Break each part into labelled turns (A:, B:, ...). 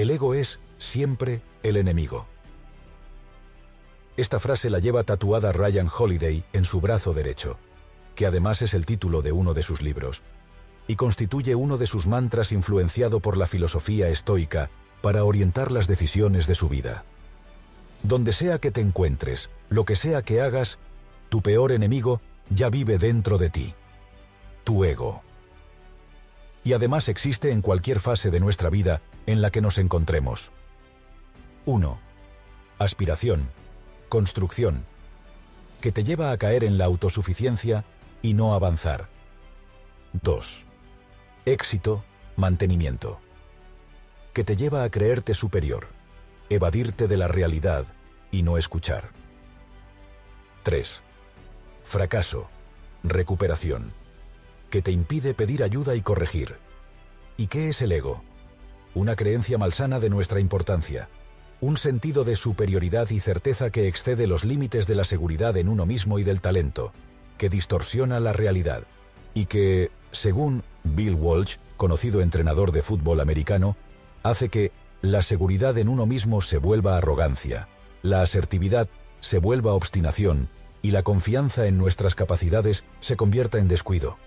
A: El ego es, siempre, el enemigo. Esta frase la lleva tatuada Ryan Holiday en su brazo derecho, que además es el título de uno de sus libros, y constituye uno de sus mantras influenciado por la filosofía estoica para orientar las decisiones de su vida. Donde sea que te encuentres, lo que sea que hagas, tu peor enemigo ya vive dentro de ti. Tu ego. Y además existe en cualquier fase de nuestra vida en la que nos encontremos. 1. Aspiración, construcción, que te lleva a caer en la autosuficiencia y no avanzar. 2. Éxito, mantenimiento, que te lleva a creerte superior, evadirte de la realidad y no escuchar. 3. Fracaso, recuperación, que te impide pedir ayuda y corregir. ¿Y qué es el ego? Una creencia malsana de nuestra importancia, un sentido de superioridad y certeza que excede los límites de la seguridad en uno mismo y del talento, que distorsiona la realidad, y que, según Bill Walsh, conocido entrenador de fútbol americano, hace que la seguridad en uno mismo se vuelva arrogancia, la asertividad se vuelva obstinación y la confianza en nuestras capacidades se convierta en descuido.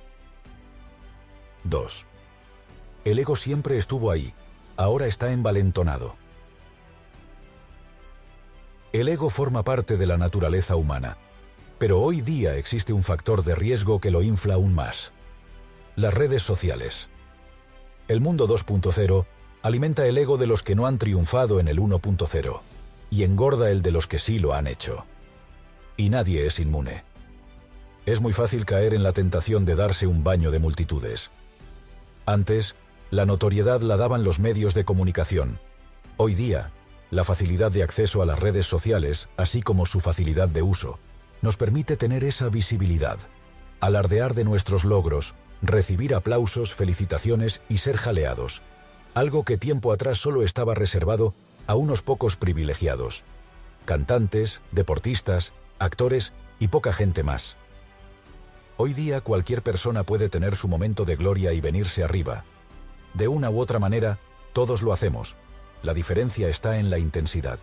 A: 2. El ego siempre estuvo ahí, ahora está envalentonado. El ego forma parte de la naturaleza humana, pero hoy día existe un factor de riesgo que lo infla aún más. Las redes sociales. El mundo 2.0 alimenta el ego de los que no han triunfado en el 1.0 y engorda el de los que sí lo han hecho. Y nadie es inmune. Es muy fácil caer en la tentación de darse un baño de multitudes. Antes, la notoriedad la daban los medios de comunicación. Hoy día, la facilidad de acceso a las redes sociales, así como su facilidad de uso, nos permite tener esa visibilidad, alardear de nuestros logros, recibir aplausos, felicitaciones y ser jaleados, algo que tiempo atrás solo estaba reservado a unos pocos privilegiados, cantantes, deportistas, actores y poca gente más. Hoy día cualquier persona puede tener su momento de gloria y venirse arriba. De una u otra manera, todos lo hacemos. La diferencia está en la intensidad.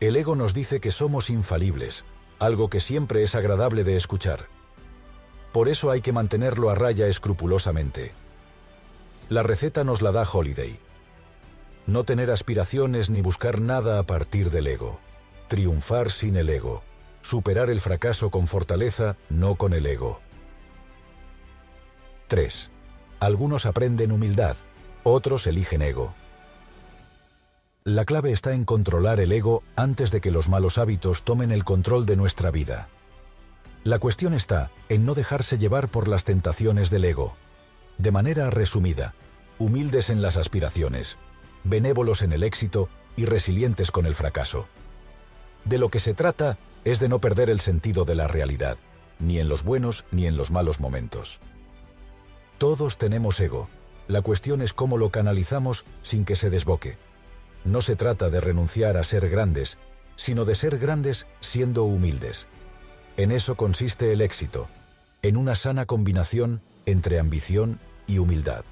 A: El ego nos dice que somos infalibles, algo que siempre es agradable de escuchar. Por eso hay que mantenerlo a raya escrupulosamente. La receta nos la da Holiday. No tener aspiraciones ni buscar nada a partir del ego. Triunfar sin el ego. Superar el fracaso con fortaleza, no con el ego. 3. Algunos aprenden humildad, otros eligen ego. La clave está en controlar el ego antes de que los malos hábitos tomen el control de nuestra vida. La cuestión está en no dejarse llevar por las tentaciones del ego, de manera resumida, humildes en las aspiraciones, benévolos en el éxito y resilientes con el fracaso. De lo que se trata es de no perder el sentido de la realidad, ni en los buenos ni en los malos momentos. Todos tenemos ego, la cuestión es cómo lo canalizamos sin que se desboque. No se trata de renunciar a ser grandes, sino de ser grandes siendo humildes. En eso consiste el éxito, en una sana combinación entre ambición y humildad.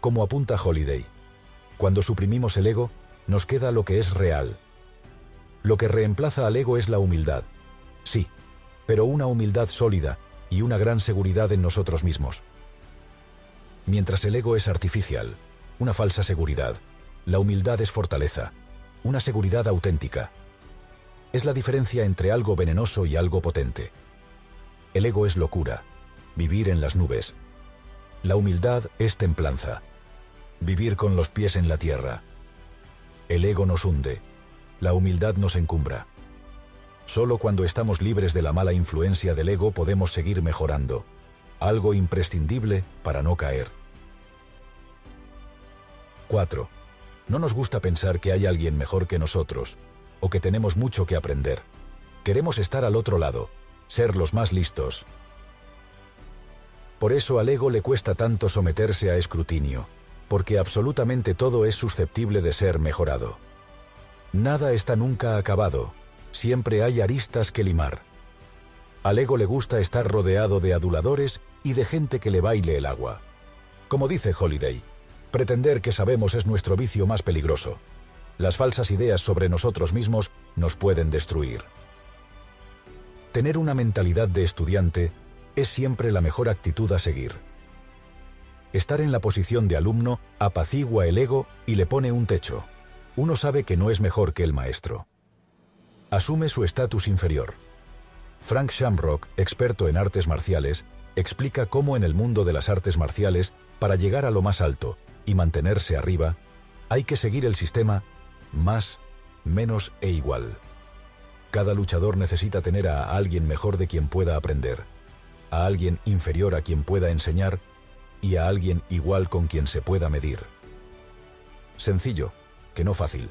A: Como apunta Holiday, cuando suprimimos el ego, nos queda lo que es real. Lo que reemplaza al ego es la humildad. Sí, pero una humildad sólida y una gran seguridad en nosotros mismos. Mientras el ego es artificial, una falsa seguridad, la humildad es fortaleza, una seguridad auténtica. Es la diferencia entre algo venenoso y algo potente. El ego es locura, vivir en las nubes. La humildad es templanza, vivir con los pies en la tierra. El ego nos hunde, la humildad nos encumbra. Solo cuando estamos libres de la mala influencia del ego podemos seguir mejorando, algo imprescindible para no caer. 4. No nos gusta pensar que hay alguien mejor que nosotros, o que tenemos mucho que aprender. Queremos estar al otro lado, ser los más listos. Por eso al ego le cuesta tanto someterse a escrutinio, porque absolutamente todo es susceptible de ser mejorado. Nada está nunca acabado, siempre hay aristas que limar. Al ego le gusta estar rodeado de aduladores y de gente que le baile el agua. Como dice Holiday, Pretender que sabemos es nuestro vicio más peligroso. Las falsas ideas sobre nosotros mismos nos pueden destruir. Tener una mentalidad de estudiante es siempre la mejor actitud a seguir. Estar en la posición de alumno apacigua el ego y le pone un techo. Uno sabe que no es mejor que el maestro. Asume su estatus inferior. Frank Shamrock, experto en artes marciales, explica cómo en el mundo de las artes marciales, para llegar a lo más alto y mantenerse arriba, hay que seguir el sistema más, menos e igual. Cada luchador necesita tener a alguien mejor de quien pueda aprender, a alguien inferior a quien pueda enseñar y a alguien igual con quien se pueda medir. Sencillo, que no fácil.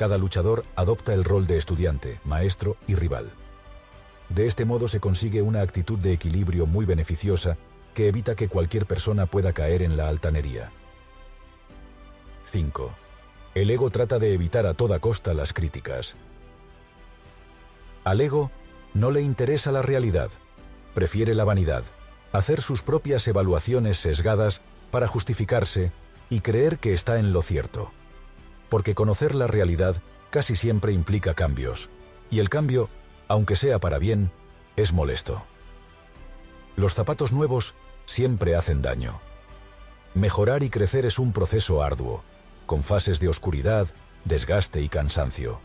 A: Cada luchador adopta el rol de estudiante, maestro y rival. De este modo se consigue una actitud de equilibrio muy beneficiosa que evita que cualquier persona pueda caer en la altanería. 5. El ego trata de evitar a toda costa las críticas. Al ego no le interesa la realidad, prefiere la vanidad, hacer sus propias evaluaciones sesgadas para justificarse y creer que está en lo cierto. Porque conocer la realidad casi siempre implica cambios, y el cambio, aunque sea para bien, es molesto. Los zapatos nuevos siempre hacen daño. Mejorar y crecer es un proceso arduo, con fases de oscuridad, desgaste y cansancio.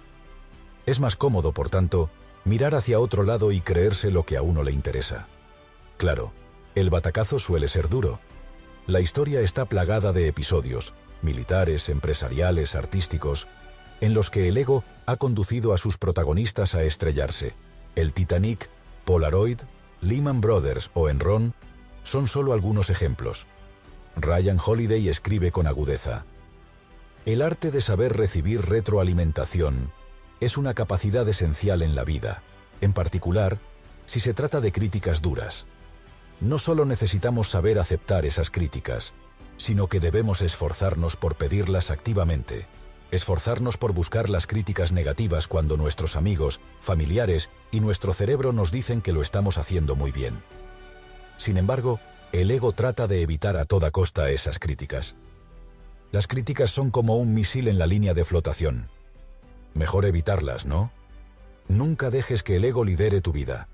A: Es más cómodo, por tanto, mirar hacia otro lado y creerse lo que a uno le interesa. Claro, el batacazo suele ser duro. La historia está plagada de episodios, militares, empresariales, artísticos, en los que el ego ha conducido a sus protagonistas a estrellarse. El Titanic, Polaroid, Lehman Brothers o Enron son solo algunos ejemplos. Ryan Holiday escribe con agudeza. El arte de saber recibir retroalimentación es una capacidad esencial en la vida, en particular si se trata de críticas duras. No solo necesitamos saber aceptar esas críticas, sino que debemos esforzarnos por pedirlas activamente, esforzarnos por buscar las críticas negativas cuando nuestros amigos, familiares y nuestro cerebro nos dicen que lo estamos haciendo muy bien. Sin embargo, el ego trata de evitar a toda costa esas críticas. Las críticas son como un misil en la línea de flotación. Mejor evitarlas, ¿no? Nunca dejes que el ego lidere tu vida.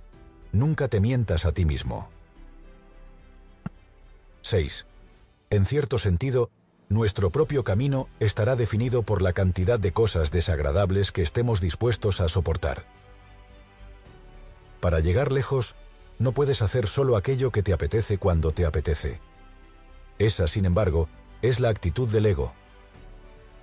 A: Nunca te mientas a ti mismo. 6. En cierto sentido, nuestro propio camino estará definido por la cantidad de cosas desagradables que estemos dispuestos a soportar. Para llegar lejos, no puedes hacer solo aquello que te apetece cuando te apetece. Esa, sin embargo, es la actitud del ego.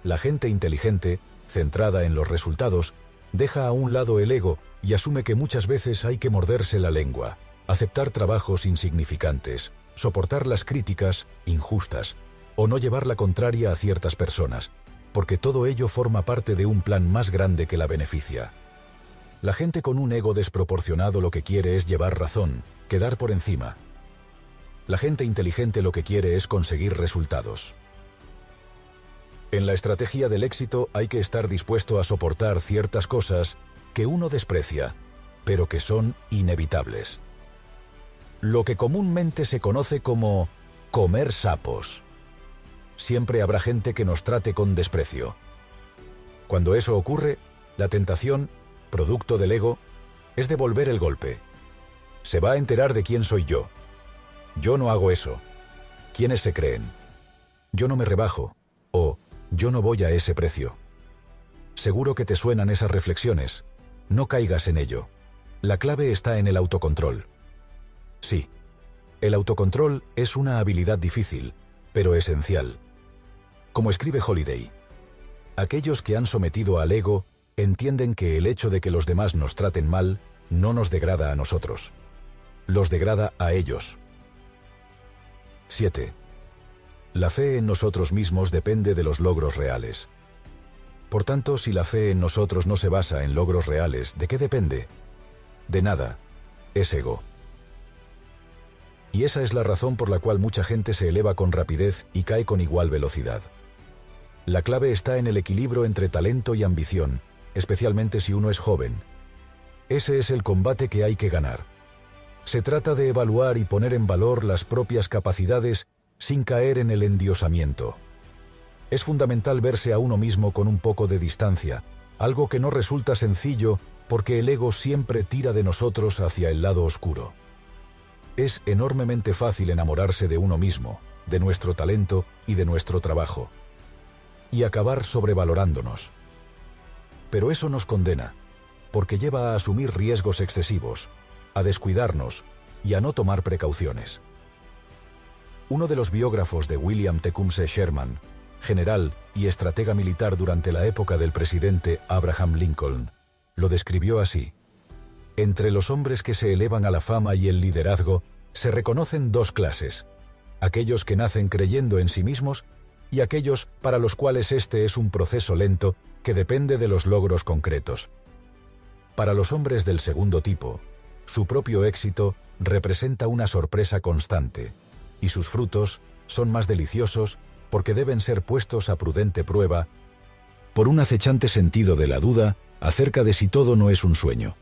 A: La gente inteligente, centrada en los resultados, deja a un lado el ego y asume que muchas veces hay que morderse la lengua, aceptar trabajos insignificantes, soportar las críticas injustas o no llevar la contraria a ciertas personas, porque todo ello forma parte de un plan más grande que la beneficia. La gente con un ego desproporcionado lo que quiere es llevar razón, quedar por encima. La gente inteligente lo que quiere es conseguir resultados. En la estrategia del éxito hay que estar dispuesto a soportar ciertas cosas que uno desprecia, pero que son inevitables lo que comúnmente se conoce como comer sapos. Siempre habrá gente que nos trate con desprecio. Cuando eso ocurre, la tentación, producto del ego, es devolver el golpe. Se va a enterar de quién soy yo. Yo no hago eso. ¿Quiénes se creen? Yo no me rebajo. O yo no voy a ese precio. Seguro que te suenan esas reflexiones. No caigas en ello. La clave está en el autocontrol. Sí, el autocontrol es una habilidad difícil, pero esencial. Como escribe Holiday, aquellos que han sometido al ego entienden que el hecho de que los demás nos traten mal no nos degrada a nosotros, los degrada a ellos. 7. La fe en nosotros mismos depende de los logros reales. Por tanto, si la fe en nosotros no se basa en logros reales, ¿de qué depende? De nada. Es ego. Y esa es la razón por la cual mucha gente se eleva con rapidez y cae con igual velocidad. La clave está en el equilibrio entre talento y ambición, especialmente si uno es joven. Ese es el combate que hay que ganar. Se trata de evaluar y poner en valor las propias capacidades sin caer en el endiosamiento. Es fundamental verse a uno mismo con un poco de distancia, algo que no resulta sencillo porque el ego siempre tira de nosotros hacia el lado oscuro. Es enormemente fácil enamorarse de uno mismo, de nuestro talento y de nuestro trabajo, y acabar sobrevalorándonos. Pero eso nos condena, porque lleva a asumir riesgos excesivos, a descuidarnos y a no tomar precauciones. Uno de los biógrafos de William Tecumseh Sherman, general y estratega militar durante la época del presidente Abraham Lincoln, lo describió así. Entre los hombres que se elevan a la fama y el liderazgo se reconocen dos clases, aquellos que nacen creyendo en sí mismos y aquellos para los cuales este es un proceso lento que depende de los logros concretos. Para los hombres del segundo tipo, su propio éxito representa una sorpresa constante, y sus frutos son más deliciosos porque deben ser puestos a prudente prueba por un acechante sentido de la duda acerca de si todo no es un sueño.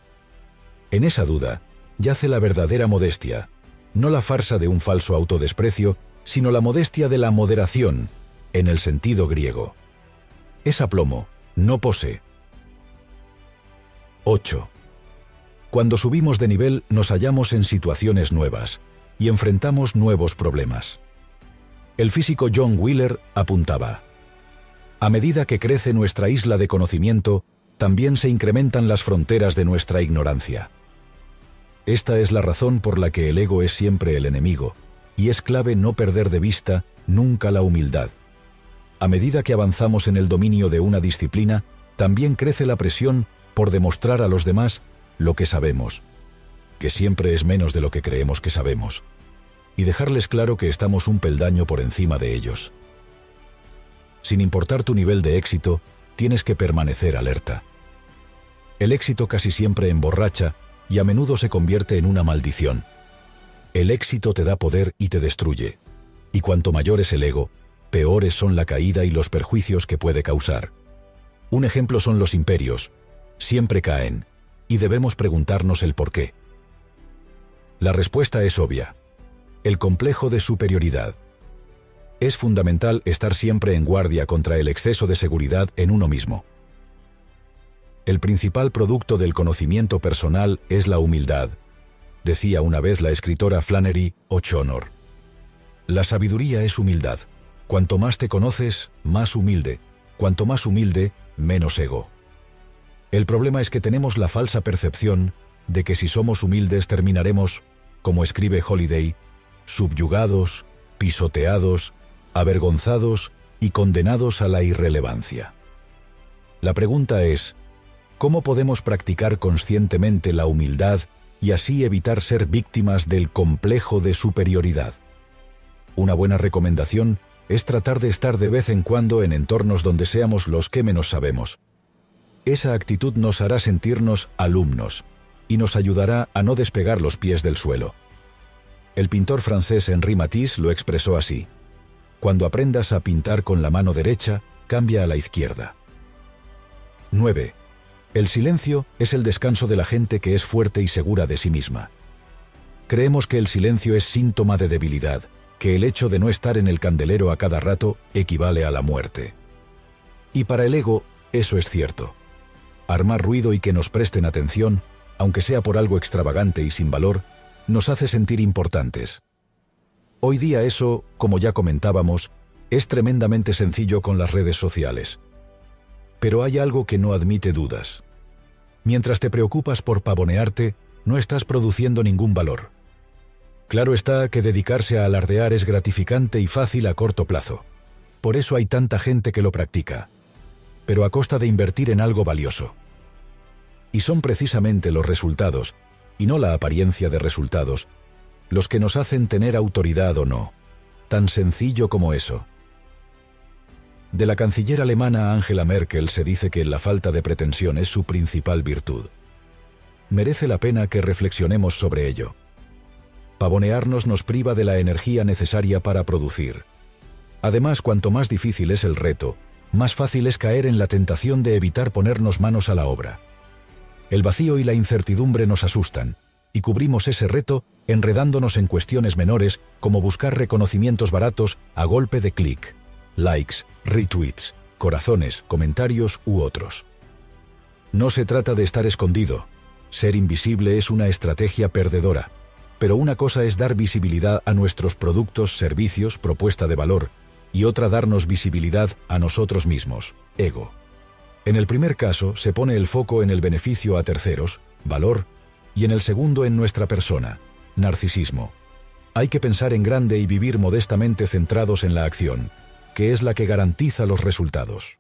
A: En esa duda yace la verdadera modestia, no la farsa de un falso autodesprecio, sino la modestia de la moderación, en el sentido griego. Es aplomo, no pose. 8. Cuando subimos de nivel nos hallamos en situaciones nuevas y enfrentamos nuevos problemas. El físico John Wheeler apuntaba, A medida que crece nuestra isla de conocimiento, también se incrementan las fronteras de nuestra ignorancia. Esta es la razón por la que el ego es siempre el enemigo, y es clave no perder de vista nunca la humildad. A medida que avanzamos en el dominio de una disciplina, también crece la presión por demostrar a los demás lo que sabemos, que siempre es menos de lo que creemos que sabemos, y dejarles claro que estamos un peldaño por encima de ellos. Sin importar tu nivel de éxito, tienes que permanecer alerta. El éxito casi siempre emborracha y a menudo se convierte en una maldición. El éxito te da poder y te destruye, y cuanto mayor es el ego, peores son la caída y los perjuicios que puede causar. Un ejemplo son los imperios. Siempre caen, y debemos preguntarnos el por qué. La respuesta es obvia. El complejo de superioridad. Es fundamental estar siempre en guardia contra el exceso de seguridad en uno mismo. El principal producto del conocimiento personal es la humildad, decía una vez la escritora Flannery O'Connor. La sabiduría es humildad. Cuanto más te conoces, más humilde. Cuanto más humilde, menos ego. El problema es que tenemos la falsa percepción de que si somos humildes terminaremos, como escribe Holiday, subyugados, pisoteados, avergonzados y condenados a la irrelevancia. La pregunta es, ¿cómo podemos practicar conscientemente la humildad y así evitar ser víctimas del complejo de superioridad? Una buena recomendación es tratar de estar de vez en cuando en entornos donde seamos los que menos sabemos, esa actitud nos hará sentirnos alumnos y nos ayudará a no despegar los pies del suelo. El pintor francés Henri Matisse lo expresó así. Cuando aprendas a pintar con la mano derecha, cambia a la izquierda. 9. El silencio es el descanso de la gente que es fuerte y segura de sí misma. Creemos que el silencio es síntoma de debilidad, que el hecho de no estar en el candelero a cada rato equivale a la muerte. Y para el ego, eso es cierto armar ruido y que nos presten atención, aunque sea por algo extravagante y sin valor, nos hace sentir importantes. Hoy día eso, como ya comentábamos, es tremendamente sencillo con las redes sociales. Pero hay algo que no admite dudas. Mientras te preocupas por pavonearte, no estás produciendo ningún valor. Claro está que dedicarse a alardear es gratificante y fácil a corto plazo. Por eso hay tanta gente que lo practica pero a costa de invertir en algo valioso. Y son precisamente los resultados, y no la apariencia de resultados, los que nos hacen tener autoridad o no. Tan sencillo como eso. De la canciller alemana Angela Merkel se dice que la falta de pretensión es su principal virtud. Merece la pena que reflexionemos sobre ello. Pavonearnos nos priva de la energía necesaria para producir. Además, cuanto más difícil es el reto, más fácil es caer en la tentación de evitar ponernos manos a la obra. El vacío y la incertidumbre nos asustan, y cubrimos ese reto enredándonos en cuestiones menores como buscar reconocimientos baratos a golpe de clic, likes, retweets, corazones, comentarios u otros. No se trata de estar escondido. Ser invisible es una estrategia perdedora. Pero una cosa es dar visibilidad a nuestros productos, servicios, propuesta de valor, y otra darnos visibilidad a nosotros mismos, ego. En el primer caso se pone el foco en el beneficio a terceros, valor, y en el segundo en nuestra persona, narcisismo. Hay que pensar en grande y vivir modestamente centrados en la acción, que es la que garantiza los resultados.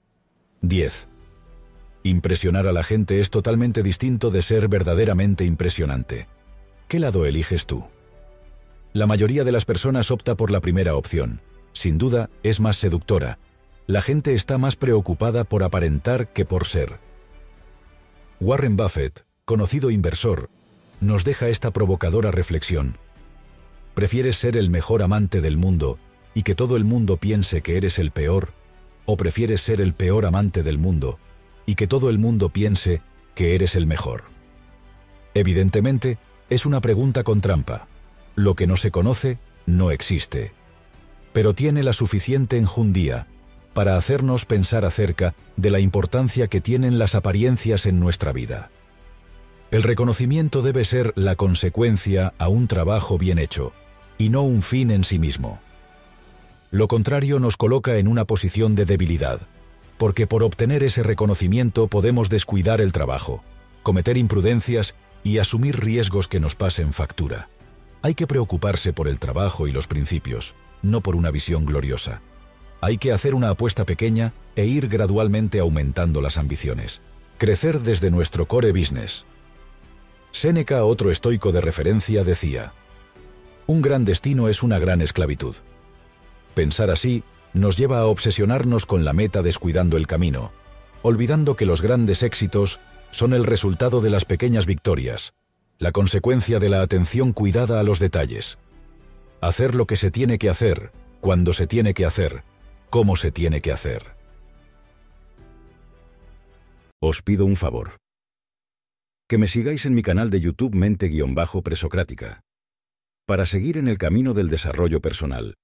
A: 10. Impresionar a la gente es totalmente distinto de ser verdaderamente impresionante. ¿Qué lado eliges tú? La mayoría de las personas opta por la primera opción. Sin duda, es más seductora. La gente está más preocupada por aparentar que por ser. Warren Buffett, conocido inversor, nos deja esta provocadora reflexión. ¿Prefieres ser el mejor amante del mundo y que todo el mundo piense que eres el peor? ¿O prefieres ser el peor amante del mundo y que todo el mundo piense que eres el mejor? Evidentemente, es una pregunta con trampa. Lo que no se conoce no existe. Pero tiene la suficiente enjundía para hacernos pensar acerca de la importancia que tienen las apariencias en nuestra vida. El reconocimiento debe ser la consecuencia a un trabajo bien hecho, y no un fin en sí mismo. Lo contrario nos coloca en una posición de debilidad, porque por obtener ese reconocimiento podemos descuidar el trabajo, cometer imprudencias y asumir riesgos que nos pasen factura. Hay que preocuparse por el trabajo y los principios, no por una visión gloriosa. Hay que hacer una apuesta pequeña e ir gradualmente aumentando las ambiciones. Crecer desde nuestro core business. Séneca, otro estoico de referencia, decía, Un gran destino es una gran esclavitud. Pensar así nos lleva a obsesionarnos con la meta descuidando el camino, olvidando que los grandes éxitos son el resultado de las pequeñas victorias, la consecuencia de la atención cuidada a los detalles. Hacer lo que se tiene que hacer, cuando se tiene que hacer, cómo se tiene que hacer. Os pido un favor. Que me sigáis en mi canal de YouTube Mente-Presocrática. Para seguir en el camino del desarrollo personal